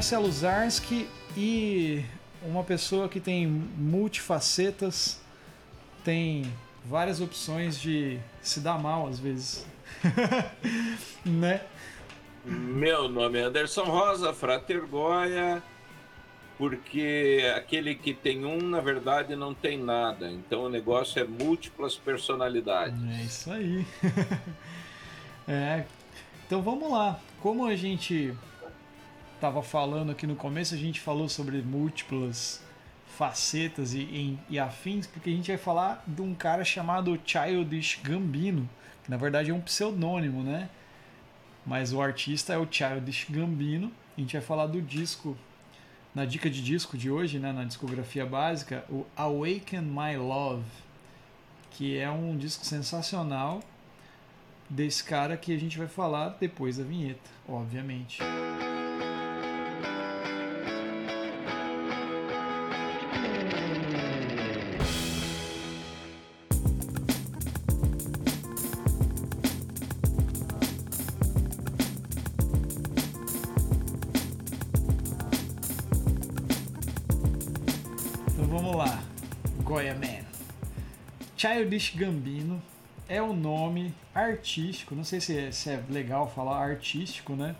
Marcelo Zarski e uma pessoa que tem multifacetas, tem várias opções de se dar mal às vezes. né? Meu nome é Anderson Rosa, Frater Goya, porque aquele que tem um, na verdade, não tem nada. Então o negócio é múltiplas personalidades. É isso aí. é. Então vamos lá. Como a gente estava falando aqui no começo, a gente falou sobre múltiplas facetas e, e, e, afins, porque a gente vai falar de um cara chamado Childish Gambino, que na verdade é um pseudônimo, né? Mas o artista é o Childish Gambino. A gente vai falar do disco, na dica de disco de hoje, né, na discografia básica, o Awaken My Love, que é um disco sensacional desse cara que a gente vai falar depois da vinheta, obviamente. Childish Gambino é o nome artístico, não sei se é, se é legal falar artístico, né?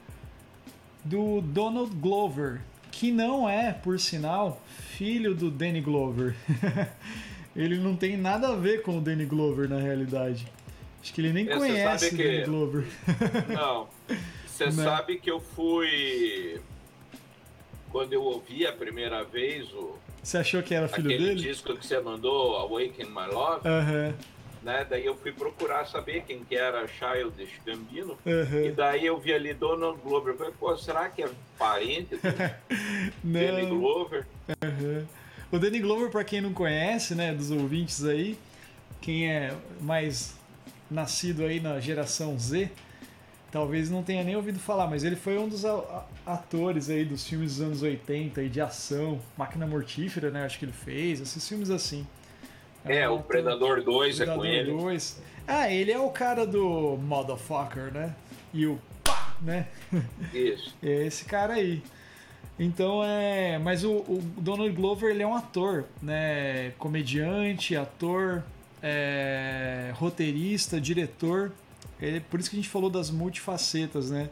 Do Donald Glover, que não é, por sinal, filho do Danny Glover. ele não tem nada a ver com o Danny Glover na realidade. Acho que ele nem conhece o Danny Glover. não. Você né? sabe que eu fui. Quando eu ouvi a primeira vez o, você achou que era filho Aquele dele? disco que você mandou, Awaken My Love. Uhum. Né? Daí eu fui procurar saber quem que era Childish Gambino. Uhum. E daí eu vi ali Donald Glover. Eu falei, pô, será que é parente do Danny Glover? Uhum. O Danny Glover, para quem não conhece, né, dos ouvintes aí, quem é mais nascido aí na geração Z, talvez não tenha nem ouvido falar, mas ele foi um dos atores aí dos filmes dos anos 80 e de ação, Máquina Mortífera, né? Acho que ele fez, esses filmes assim. É, é o Predador 2 Predador é com ele. 2. Ah, ele é o cara do Motherfucker, né? E o pá, né? Isso. é esse cara aí. Então é. Mas o, o, Donald Glover ele é um ator, né? Comediante, ator, é, roteirista, diretor. É por isso que a gente falou das multifacetas, né?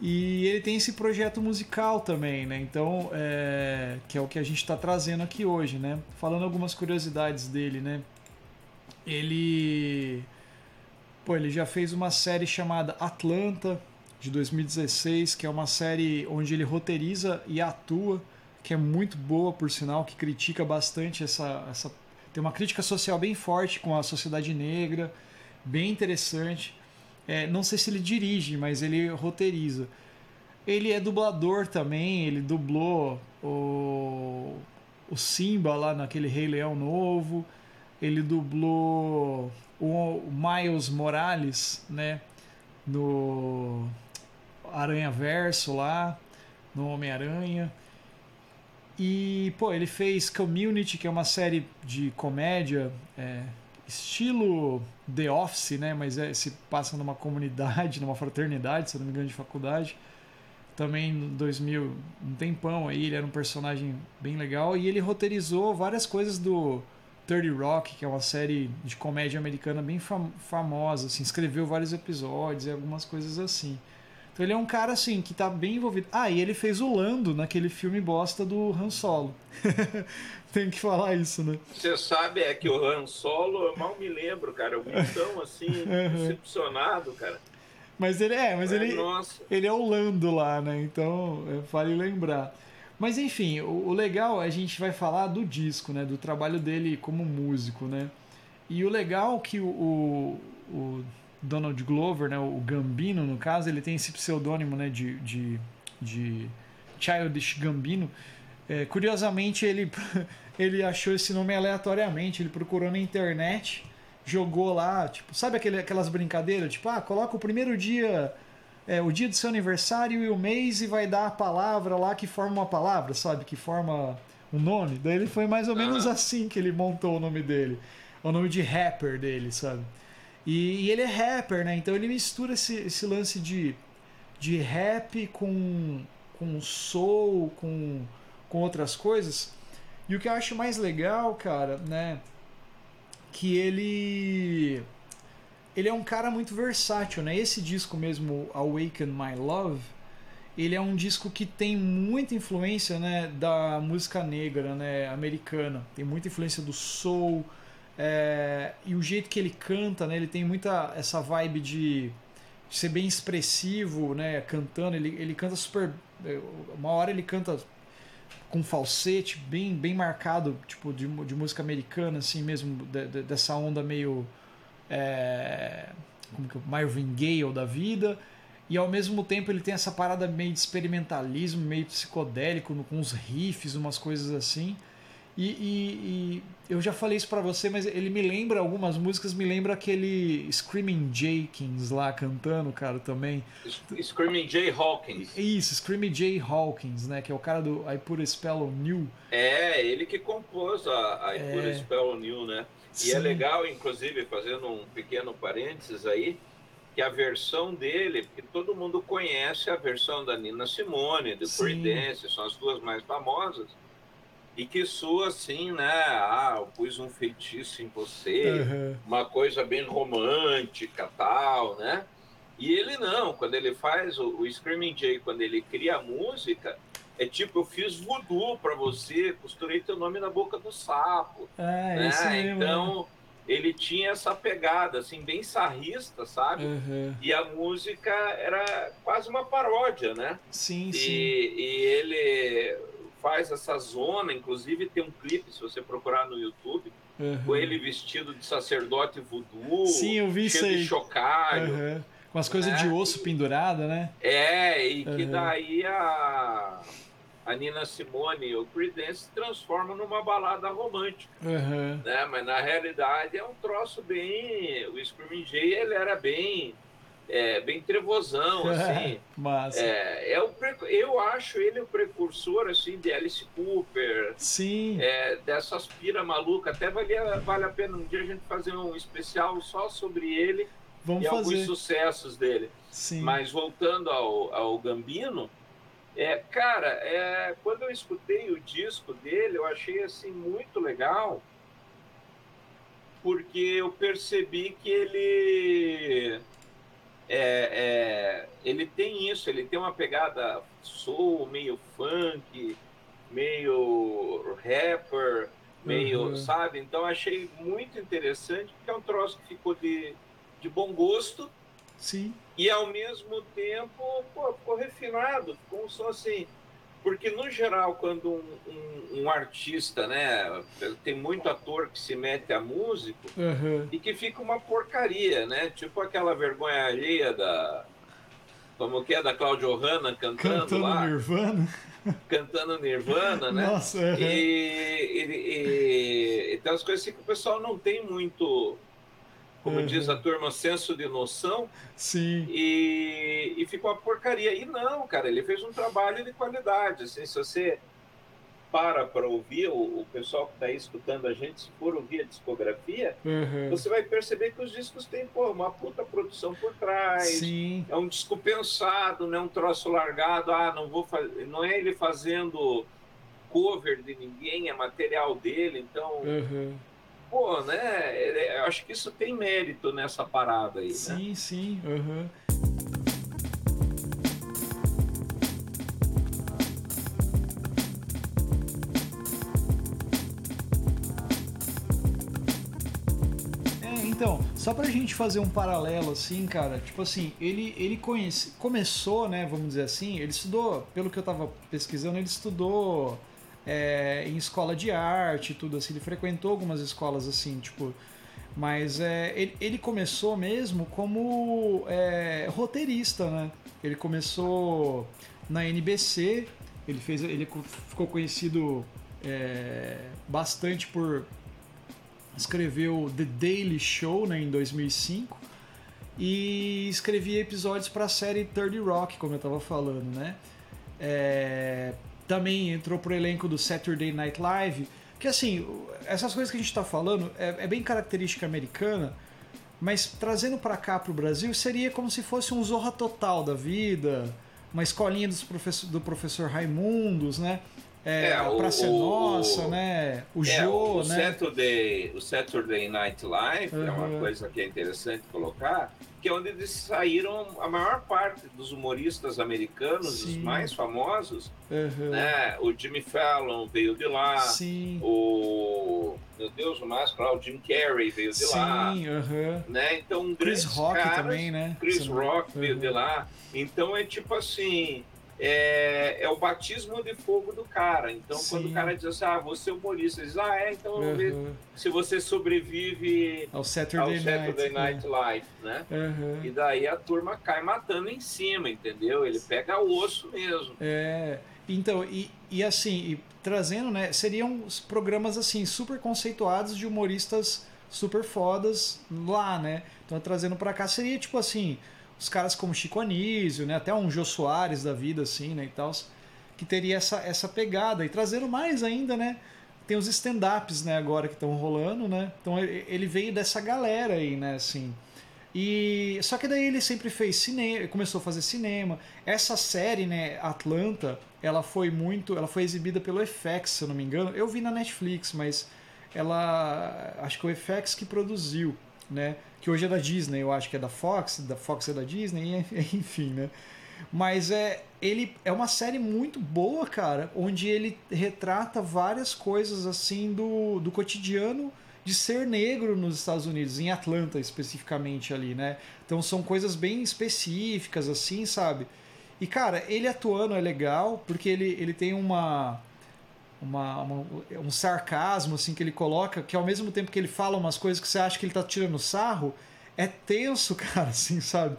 E ele tem esse projeto musical também, né? Então, é, que é o que a gente está trazendo aqui hoje, né? Falando algumas curiosidades dele, né? Ele, pô, ele já fez uma série chamada Atlanta de 2016, que é uma série onde ele roteiriza e atua, que é muito boa, por sinal, que critica bastante essa, essa tem uma crítica social bem forte com a sociedade negra bem interessante. É, não sei se ele dirige, mas ele roteiriza. Ele é dublador também, ele dublou o, o Simba lá naquele Rei Leão novo. Ele dublou o Miles Morales, né? No Aranha Verso lá, no Homem-Aranha. E, pô, ele fez Community, que é uma série de comédia é, estilo The Office, né? Mas é, se passa numa comunidade, numa fraternidade, se não me engano, de faculdade. Também em 2000, um tempão aí, ele era um personagem bem legal. E ele roteirizou várias coisas do 30 Rock, que é uma série de comédia americana bem fam famosa. Assim, escreveu vários episódios e algumas coisas assim. Então ele é um cara assim que tá bem envolvido. Ah, e ele fez o Lando naquele filme bosta do Han Solo. Tem que falar isso, né? Você sabe é que o Han Solo, eu mal me lembro, cara. Eu vi tão assim, decepcionado, cara. Mas ele é, mas é, ele, nossa. ele é o Lando lá, né? Então, vale lembrar. Mas enfim, o, o, legal a gente vai falar do disco, né? Do trabalho dele como músico, né? E o legal é que o, o, o Donald Glover, né, o Gambino, no caso, ele tem esse pseudônimo né, de, de, de Childish Gambino. É, curiosamente, ele, ele achou esse nome aleatoriamente, ele procurou na internet, jogou lá, tipo, sabe aquele, aquelas brincadeiras? Tipo, ah, coloca o primeiro dia, é, o dia do seu aniversário e o mês e vai dar a palavra lá que forma uma palavra, sabe? Que forma um nome. Daí ele foi mais ou menos assim que ele montou o nome dele. O nome de rapper dele, sabe? E, e, ele é rapper, né? Então ele mistura esse, esse lance de, de rap com, com soul, com, com outras coisas. E o que eu acho mais legal, cara, né? Que ele. Ele é um cara muito versátil, né? Esse disco mesmo, Awaken My Love, ele é um disco que tem muita influência, né, da música negra, né, americana. Tem muita influência do soul, é, e o jeito que ele canta, né, ele tem muita essa vibe de ser bem expressivo, né, cantando. Ele, ele canta super. É, uma hora ele canta com falsete bem, bem marcado, tipo de, de música americana, assim mesmo, de, de, dessa onda meio. É, como que Marvin Gaye da vida. E ao mesmo tempo ele tem essa parada meio de experimentalismo, meio psicodélico, com uns riffs, umas coisas assim. E, e, e eu já falei isso para você, mas ele me lembra algumas músicas, me lembra aquele Screaming Jenkins lá cantando, cara, também. Screaming Jay Hawkins. Isso, Screaming Jay Hawkins, né, que é o cara do I Put a Spell on You. É, ele que compôs a, I é... Put a Spell on You, né? Sim. E é legal, inclusive, fazendo um pequeno parênteses aí, que a versão dele, porque todo mundo conhece a versão da Nina Simone, do Creedence, são as duas mais famosas e que soa assim, né? Ah, eu pus um feitiço em você, uhum. uma coisa bem romântica, tal, né? E ele não, quando ele faz o, o Screaming Jay, quando ele cria a música, é tipo, eu fiz voodoo para você, costurei teu nome na boca do sapo. É, né? isso mesmo. Então, ele tinha essa pegada, assim, bem sarrista, sabe? Uhum. E a música era quase uma paródia, né? Sim, e, sim. E ele faz essa zona, inclusive tem um clipe, se você procurar no YouTube, uhum. com ele vestido de sacerdote voodoo, Sim, eu vi cheio isso de chocalho. Uhum. Com as coisas de né? osso pendurada, né? É, e que daí a, a Nina Simone, o Creedence, se transforma numa balada romântica. Né? Mas na realidade é um troço bem... O Screaming Jay, ele era bem é, bem trevosão, assim. Mas é, é o eu acho ele o precursor assim de Alice Cooper. Sim. É, dessas pira maluca. Até vale, vale a pena um dia a gente fazer um especial só sobre ele Vamos e fazer. alguns sucessos dele. Sim. Mas voltando ao, ao Gambino, é, cara, é, quando eu escutei o disco dele, eu achei assim muito legal, porque eu percebi que ele é, é, ele tem isso, ele tem uma pegada soul, meio funk, meio rapper, meio, uhum. sabe? Então achei muito interessante, porque é um troço que ficou de, de bom gosto. Sim. E ao mesmo tempo, pô, ficou refinado, ficou um som assim, porque, no geral, quando um, um, um, artista, né? Tem muito ator que se mete a músico uhum. e que fica uma porcaria, né? Tipo aquela vergonha alheia da. Como que é? Da Claudio Hanna cantando, cantando lá. Nirvana. Cantando Nirvana, né? Nossa, uhum. e, e, e, tem as coisas assim que o pessoal não tem muito como uhum. diz a turma, senso de noção. Sim. E, e ficou uma porcaria. E não, cara, ele fez um trabalho de qualidade. Assim, se você para para ouvir o, o pessoal que está aí escutando a gente, se for ouvir a discografia, uhum. você vai perceber que os discos têm pô, uma puta produção por trás. Sim. É um disco pensado, não é um troço largado. Ah, não vou fazer. Não é ele fazendo cover de ninguém, é material dele, então. Uhum pô, né? Eu acho que isso tem mérito nessa parada aí. Sim, né? sim. Uhum. Então, só pra gente fazer um paralelo assim, cara, tipo assim, ele, ele conhece, começou, né, vamos dizer assim, ele estudou, pelo que eu tava pesquisando, ele estudou é, em escola de arte tudo assim. Ele frequentou algumas escolas assim, tipo. Mas é, ele, ele começou mesmo como é, roteirista, né? Ele começou na NBC, ele, fez, ele ficou conhecido é, bastante por escrever o The Daily Show né, em 2005 e escrevia episódios para a série 30 Rock, como eu estava falando, né? É, também entrou pro elenco do Saturday Night Live. Que assim, essas coisas que a gente está falando é, é, bem característica americana, mas trazendo para cá pro Brasil seria como se fosse um Zorra Total da vida, uma escolinha dos professor, do professor Raimundos, né? É, É, o- é o- Nossa, né? O É, Jô, o, né? Saturday, o Saturday Night Live é uma Uhum. coisa que é interessante colocar, que é onde eles saíram a maior parte dos humoristas americanos, os Sim. mais famosos, Aham. né? O Jimmy Fallon veio de lá, Sim, o meu Deus, o máscara, lá, o Jim Carrey veio de lá, sim, aham. né? Então Chris Rock caras, também, né? Chris Rock veio Uhum. de lá. Então é tipo assim, é, é o batismo de fogo do cara. Então quando Sim. o cara diz assim, ah, você é humorista, ele diz, ah, é, então vamos ver se você sobrevive Ao ao Saturday, Saturday Night. Night Live, né? Aham. E daí a turma cai matando em cima, entendeu? Ele pega o osso mesmo. É, então, e, e assim, e trazendo, né, seriam programas assim, super conceituados de humoristas super fodas lá, né? Então, trazendo pra cá seria tipo assim, os caras como Chico Anísio, né, até um Jô Soares da vida assim, né, e tal, que teria essa essa pegada e trazendo mais ainda, né? Tem os stand-ups, né, agora que estão rolando, né? Então ele veio dessa galera aí, né, assim. E só que daí ele sempre fez cinema, começou a fazer cinema. Essa série, né, Atlanta, ela foi muito, ela foi exibida pelo FX, se eu não me engano. Eu vi na Netflix, mas ela acho que o FX que produziu, né? Que hoje é da Disney, eu acho que é da Fox, da Fox é da Disney, enfim, né? Mas é ele é uma série muito boa, cara, onde ele retrata várias coisas assim do, do cotidiano de ser negro nos Estados Unidos, em Atlanta especificamente ali, né? Então são coisas bem específicas assim, sabe? E cara, ele atuando é legal porque ele, ele tem uma, uma, uma- um sarcasmo assim que ele coloca, que ao mesmo tempo que ele fala umas coisas que você acha que ele tá tirando sarro, é tenso, cara, assim, sabe?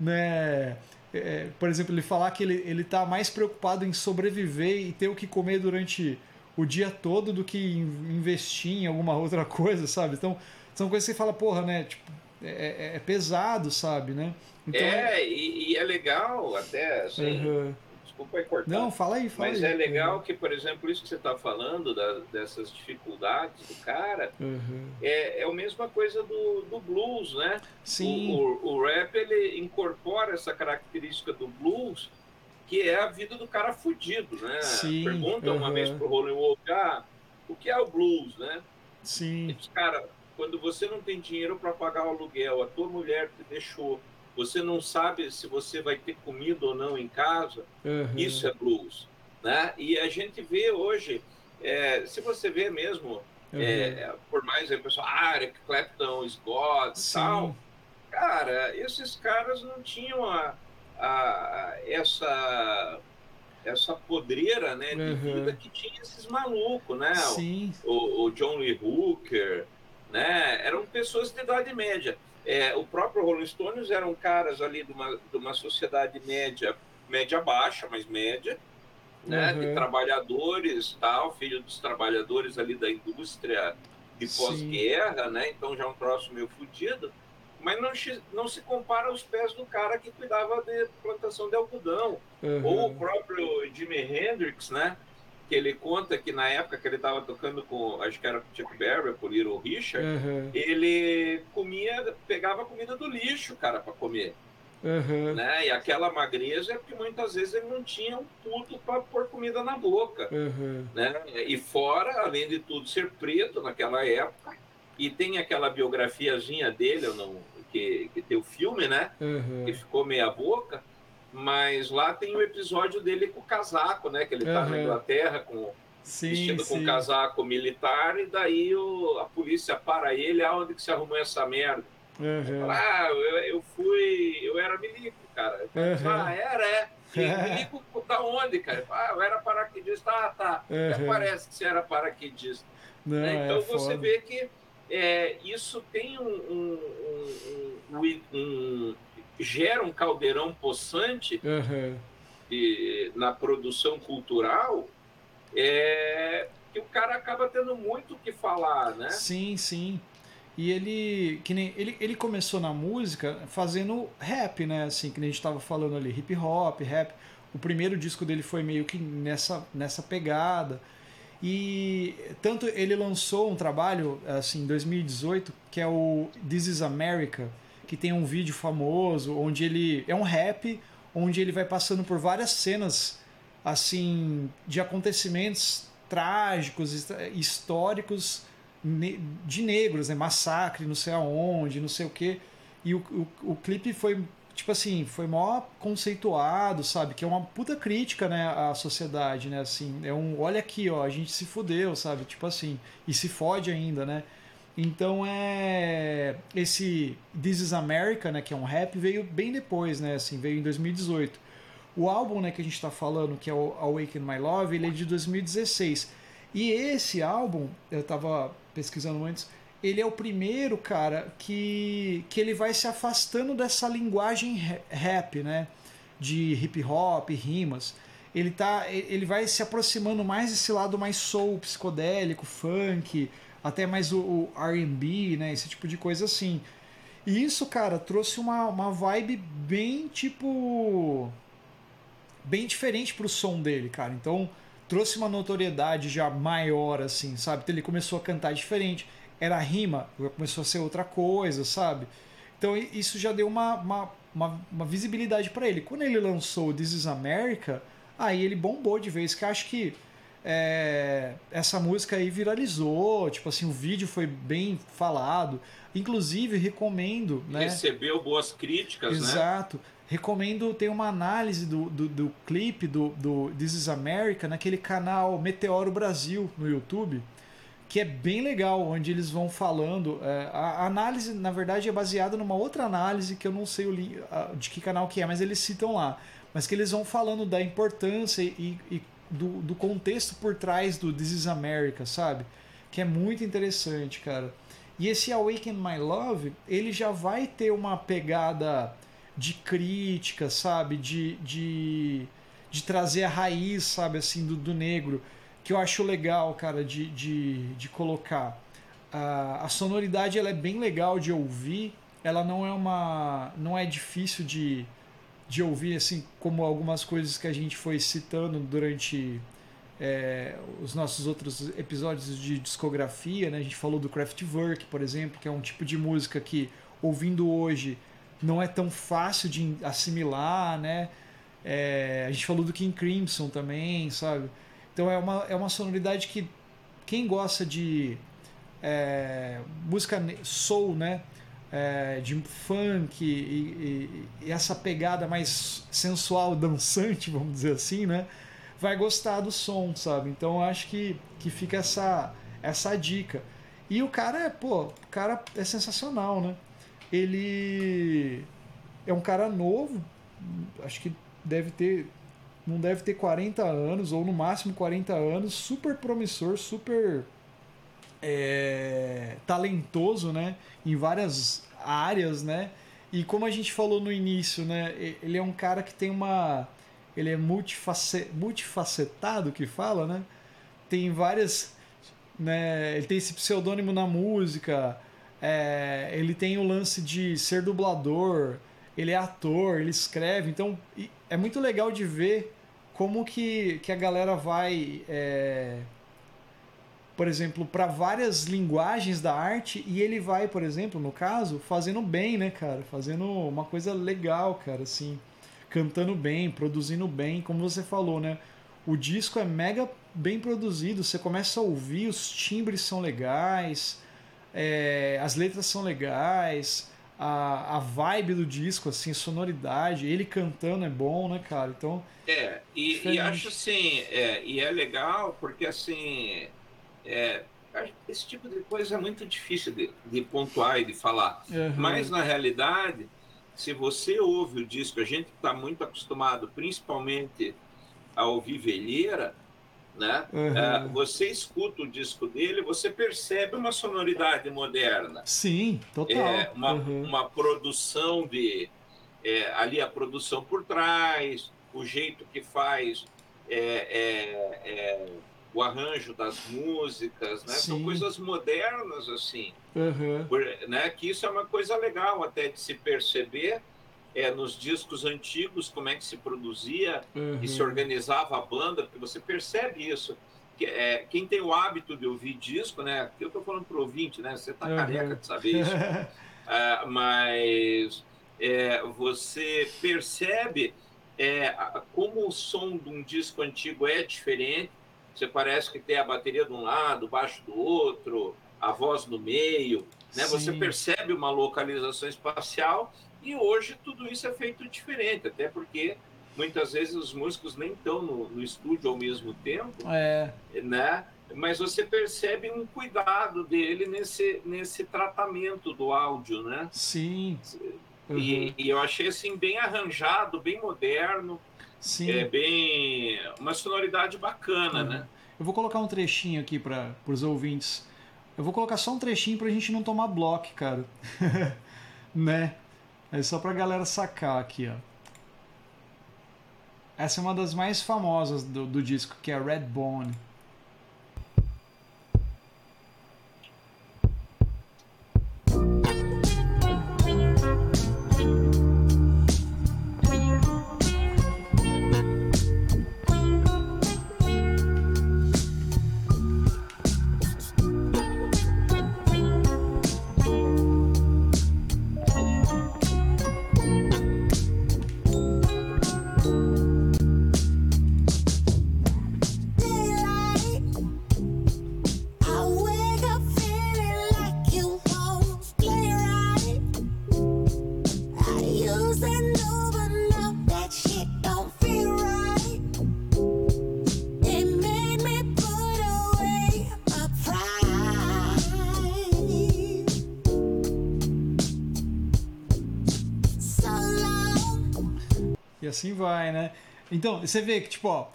Né? É, por exemplo, ele falar que ele, ele tá mais preocupado em sobreviver e ter o que comer durante o dia todo do que in- investir em alguma outra coisa, sabe? Então, são coisas que você fala, porra, né? Tipo, é, é- é pesado, sabe, né? Então, é, e, e é legal até, assim, Uhum. Desculpa aí cortar. Não, fala aí, fala Mas aí. é legal que, por exemplo, isso que você está falando, da- dessas dificuldades do cara, Uhum. é, é a mesma coisa do, do blues, né? Sim, O, o, o rap, ele incorpora essa característica do blues, que é a vida do cara fudido, né? Sim, Pergunta uma aham. vez pro Rolling Wolf, ah, o que é o blues, né? sim, cara, quando você não tem dinheiro para pagar o aluguel, a tua mulher te deixou, você não sabe se você vai ter comida ou não em casa, uhum. isso é blues, né? E a gente vê hoje, é, se você vê mesmo, Uhum. é, por mais o pessoal, ah, Eric Clapton, Scott Sim. tal, cara, esses caras não tinham a, a- essa essa podreira, né, de Uhum. vida que tinha esses malucos, né? Sim, o, o John Lee Hooker, né? Eram pessoas de idade média. É, o próprio Rolling Stones eram caras ali de uma, de uma sociedade média, média baixa, mas média, né? Uhum. De trabalhadores, tal, filho dos trabalhadores ali da indústria de pós-guerra, né? Então já é um troço meio fodido. Mas não, se- não se compara aos pés do cara que cuidava de plantação de algodão. uhum. Ou o próprio Jimi Hendrix, né? Que ele conta que na época que ele estava tocando com, acho que era com Chuck Berry, com Little Richard, Uhum. ele comia, pegava comida do lixo, cara, para comer, Uhum. né? E aquela magreza é porque muitas vezes ele não tinha um puto para pôr comida na boca, Uhum. né? E fora, além de tudo, ser preto naquela época, e tem aquela biografiazinha dele, não, que, que tem o filme, né? Que ficou meia boca, mas lá tem o episódio dele com o casaco, né? Que ele tá Aham. na Inglaterra com, Sim, vestido com sim. casaco militar, e daí o, a polícia para ele, aonde que você arrumou essa merda? Uhum. Fala, ah, eu, eu fui, eu era milico, cara. Aham. Ah, era, é. E milico da onde, cara? Ah, eu era paraquedista. Ah, tá. Uhum. parece que você era paraquedista. Não, né? é Então você foda. vê que é, isso tem um, um- um- um- um- gera um caldeirão possante Uhum. de- na produção cultural é, que o cara acaba tendo muito o que falar, né? Sim, sim. E ele, que nem, ele, ele começou na música fazendo rap, né? Assim, que nem a gente tava falando ali, hip hop, rap. O primeiro disco dele foi meio que nessa, nessa pegada. E tanto ele lançou um trabalho, assim, em 2018, que é o This Is America, que tem um vídeo famoso onde ele. É um rap onde ele vai passando por várias cenas assim de acontecimentos trágicos, históricos de negros, né? Massacre, não sei aonde, não sei o que. E o, o, o clipe foi, tipo assim, foi mó conceituado, sabe? Que é uma puta crítica, né, à sociedade, né? Assim, é um, olha aqui, ó, a gente se fudeu, sabe? Tipo assim, e se fode ainda, né? Então é esse This Is America, né, que é um rap, veio bem depois, né, assim, veio em 2018. O álbum, né, que a gente está falando, que é o Awaken My Love, ele é de 2016. E esse álbum, eu estava pesquisando antes, ele é o primeiro, cara, que, que ele vai se afastando dessa linguagem rap, né, de hip hop, rimas. Ele tá, ele vai se aproximando mais desse lado mais soul, psicodélico, funk, até mais o, o RB, né? Esse tipo de coisa assim. E isso, cara, trouxe uma, uma vibe bem tipo. bem diferente pro som dele, cara. Então trouxe uma notoriedade já maior, assim, sabe? Então ele começou a cantar diferente. Era rima, começou a ser outra coisa, sabe? Então isso já deu uma, uma, uma, uma visibilidade para ele. Quando ele lançou This is America, aí ele bombou de vez, que acho que é, essa música aí viralizou, tipo assim, o vídeo foi bem falado. Inclusive, recomendo. Né? Recebeu boas críticas, Exato. né? Exato. Recomendo, tem uma análise do, do, do clipe do, do This is America naquele canal Meteoro Brasil no YouTube, que é bem legal, onde eles vão falando. É, a análise, na verdade, é baseada numa outra análise que eu não sei o, de que canal que é, mas eles citam lá. Mas que eles vão falando da importância e, e do, do contexto por trás do This is America, sabe? Que é muito interessante, cara. E esse Awaken My Love, ele já vai ter uma pegada de crítica, sabe? De, de, de trazer a raiz, sabe, assim, do, do negro, que eu acho legal, cara, de, de, de colocar. A, a sonoridade ela é bem legal de ouvir, ela não é uma. não é difícil de, de ouvir, assim como algumas coisas que a gente foi citando durante é, os nossos outros episódios de discografia, né? A gente falou do Kraftwerk, por exemplo, que é um tipo de música que, ouvindo hoje, não é tão fácil de assimilar, né? É, a gente falou do King Crimson também, sabe? Então é uma, é uma sonoridade que quem gosta de é, música soul, né? É, de funk e, e, e, essa pegada mais sensual, dançante, vamos dizer assim, né? Vai gostar do som, sabe? Então acho que, que fica essa, essa dica. E o cara é, pô, o cara é sensacional, né? Ele é um cara novo, acho que deve ter. Não deve ter 40 anos, ou no máximo 40 anos, super promissor, super é, talentoso, né? Em várias áreas, né? E como a gente falou no início, né? Ele é um cara que tem uma. Ele é multiface, multifacetado, que fala, né? Tem várias. Né? Ele tem esse pseudônimo na música. É, ele tem o lance de ser dublador. Ele é ator, ele escreve. Então é muito legal de ver como que, que a galera vai. É, por exemplo, para várias linguagens da arte e ele vai, por exemplo, no caso, fazendo bem, né, cara? Fazendo uma coisa legal, cara, assim, cantando bem, produzindo bem, como você falou, né? O disco é mega bem produzido, você começa a ouvir, os timbres são legais, é, as letras são legais, a, a vibe do disco, assim, sonoridade, ele cantando é bom, né, cara? Então. É, e, e acho assim, é, e é legal porque assim é, esse tipo de coisa é muito difícil de, de pontuar e de falar. Uhum. Mas, na realidade, se você ouve o disco, a gente está muito acostumado, principalmente, a ouvir velheira, né? Uhum. É, você escuta o disco dele, você percebe uma sonoridade moderna. Sim, total. É, uma, uhum. uma produção de. É, ali a produção por trás, o jeito que faz. É, é, é o arranjo das músicas, né? São coisas modernas, assim. Uhum. Por, né? Que isso é uma coisa legal até de se perceber é, nos discos antigos, como é que se produzia uhum. e se organizava a banda, porque você percebe isso. Que, é, quem tem o hábito de ouvir disco, né? Aqui eu estou falando para o ouvinte, né? Você está uhum. careca de saber isso. uh, mas é, você percebe é, como o som de um disco antigo é diferente, você parece que tem a bateria de um lado, o baixo do outro, a voz no meio, né? Você percebe uma localização espacial e hoje tudo isso é feito diferente, até porque muitas vezes os músicos nem estão no, no estúdio ao mesmo tempo, é. né? Mas você percebe um cuidado dele nesse, nesse tratamento do áudio, né? Sim. Uhum. E, e, eu achei assim bem arranjado, bem moderno. Sim. É bem uma sonoridade bacana, uhum. né? Eu vou colocar um trechinho aqui para os ouvintes. Eu vou colocar só um trechinho para a gente não tomar bloco, cara. né? É só para a galera sacar aqui, ó. Essa é uma das mais famosas do, do disco, que é Red Bone. Assim vai, né? Então, você vê que, tipo, ó,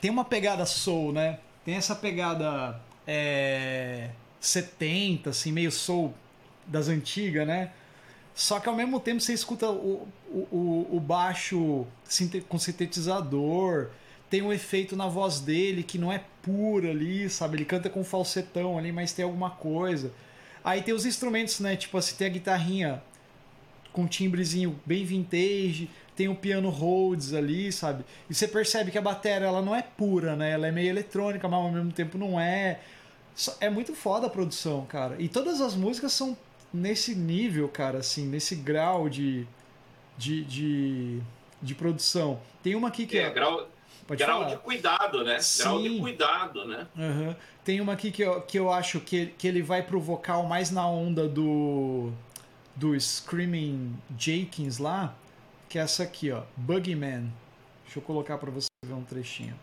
tem uma pegada soul, né? Tem essa pegada é, 70, assim, meio soul das antigas, né? Só que ao mesmo tempo você escuta o, o, o baixo com sintetizador, tem um efeito na voz dele que não é pura ali, sabe? Ele canta com falsetão ali, mas tem alguma coisa. Aí tem os instrumentos, né? Tipo assim, tem a guitarrinha com um timbrezinho bem vintage, tem o piano Rhodes ali, sabe? E você percebe que a bateria ela não é pura, né? Ela é meio eletrônica, mas ao mesmo tempo não é. É muito foda a produção, cara. E todas as músicas são nesse nível, cara, assim, nesse grau de, de, de, de produção. Tem uma aqui que é. é... grau, Pode grau falar. de cuidado, né? Sim. Grau de cuidado, né? Uhum. Tem uma aqui que eu, que eu acho que, que ele vai pro vocal mais na onda do. Do Screaming Jenkins lá que é essa aqui, ó, Bugman. Deixa eu colocar para você ver um trechinho.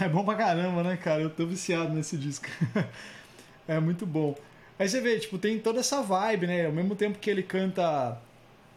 É, é bom pra caramba, né, cara? Eu tô viciado nesse disco. é muito bom. Aí você vê, tipo, tem toda essa vibe, né? Ao mesmo tempo que ele canta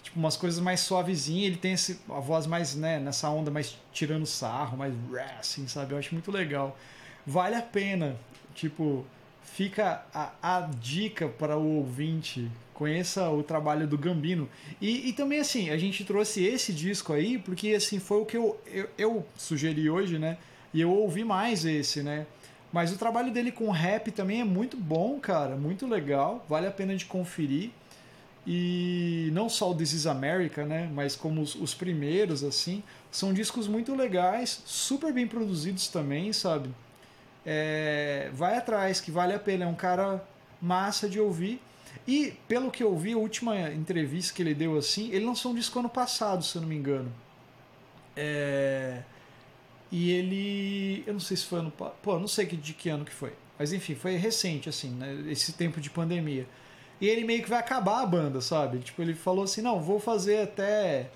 tipo umas coisas mais suavezinhas, ele tem esse, a voz mais, né, nessa onda mais tirando sarro, mais assim, sabe? Eu acho muito legal. Vale a pena, tipo, fica a, a dica para o ouvinte, conheça o trabalho do Gambino. E, e também, assim, a gente trouxe esse disco aí, porque, assim, foi o que eu, eu, eu sugeri hoje, né? E eu ouvi mais esse, né? Mas o trabalho dele com rap também é muito bom, cara, muito legal, vale a pena de conferir. E não só o This Is America, né? Mas como os, os primeiros, assim, são discos muito legais, super bem produzidos também, sabe? É, vai atrás, que vale a pena. É um cara massa de ouvir. E pelo que eu vi, a última entrevista que ele deu assim, ele lançou um disco ano passado, se eu não me engano. É, e ele. Eu não sei se foi ano. Pô, não sei de que ano que foi. Mas enfim, foi recente, assim, né? Esse tempo de pandemia. E ele meio que vai acabar a banda, sabe? Tipo, ele falou assim: não, vou fazer até.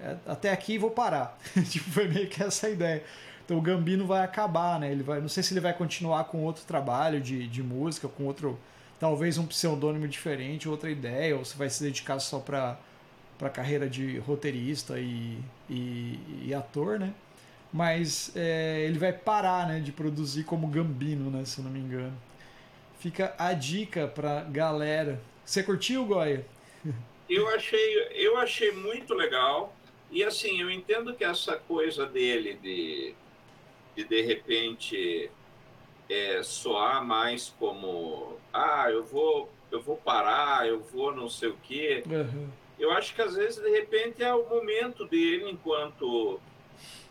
É, até aqui e vou parar. tipo, foi meio que essa ideia. Então o Gambino vai acabar, né? Ele vai, não sei se ele vai continuar com outro trabalho de, de música, com outro, talvez um pseudônimo diferente, outra ideia, ou se vai se dedicar só para para carreira de roteirista e, e, e ator, né? Mas é, ele vai parar, né, de produzir como Gambino, né, se não me engano. Fica a dica pra galera. Você curtiu, Goya? Eu achei, eu achei muito legal. E assim, eu entendo que essa coisa dele de de, de repente é, soar mais como ah, eu vou, eu vou parar, eu vou não sei o quê. Uhum. Eu acho que às vezes, de repente, é o momento dele enquanto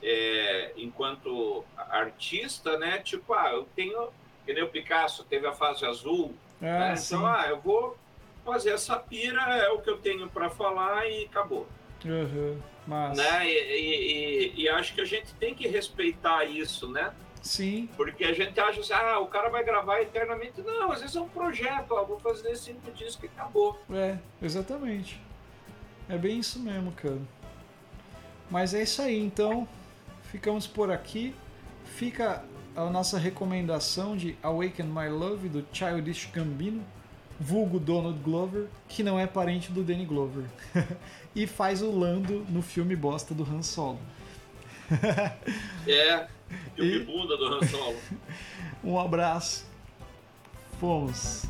é, enquanto artista, né? Tipo, ah, eu tenho, que nem o Picasso teve a fase azul, ah, né? então, ah, eu vou fazer essa pira, é o que eu tenho para falar e acabou. Uhum. Mas... Né? E, e, e, acho que a gente tem que respeitar isso, né? Sim. Porque a gente acha assim, ah, o cara vai gravar eternamente. Não, às vezes é um projeto, ó, vou fazer cinco discos e acabou. É, exatamente. É bem isso mesmo, cara. Mas é isso aí, então. Ficamos por aqui. Fica a nossa recomendação de Awaken My Love do Childish Gambino vulgo Donald Glover, que não é parente do Danny Glover. e faz o Lando no filme bosta do Han Solo. é, filme e... bunda do Han Solo. um abraço. Fomos.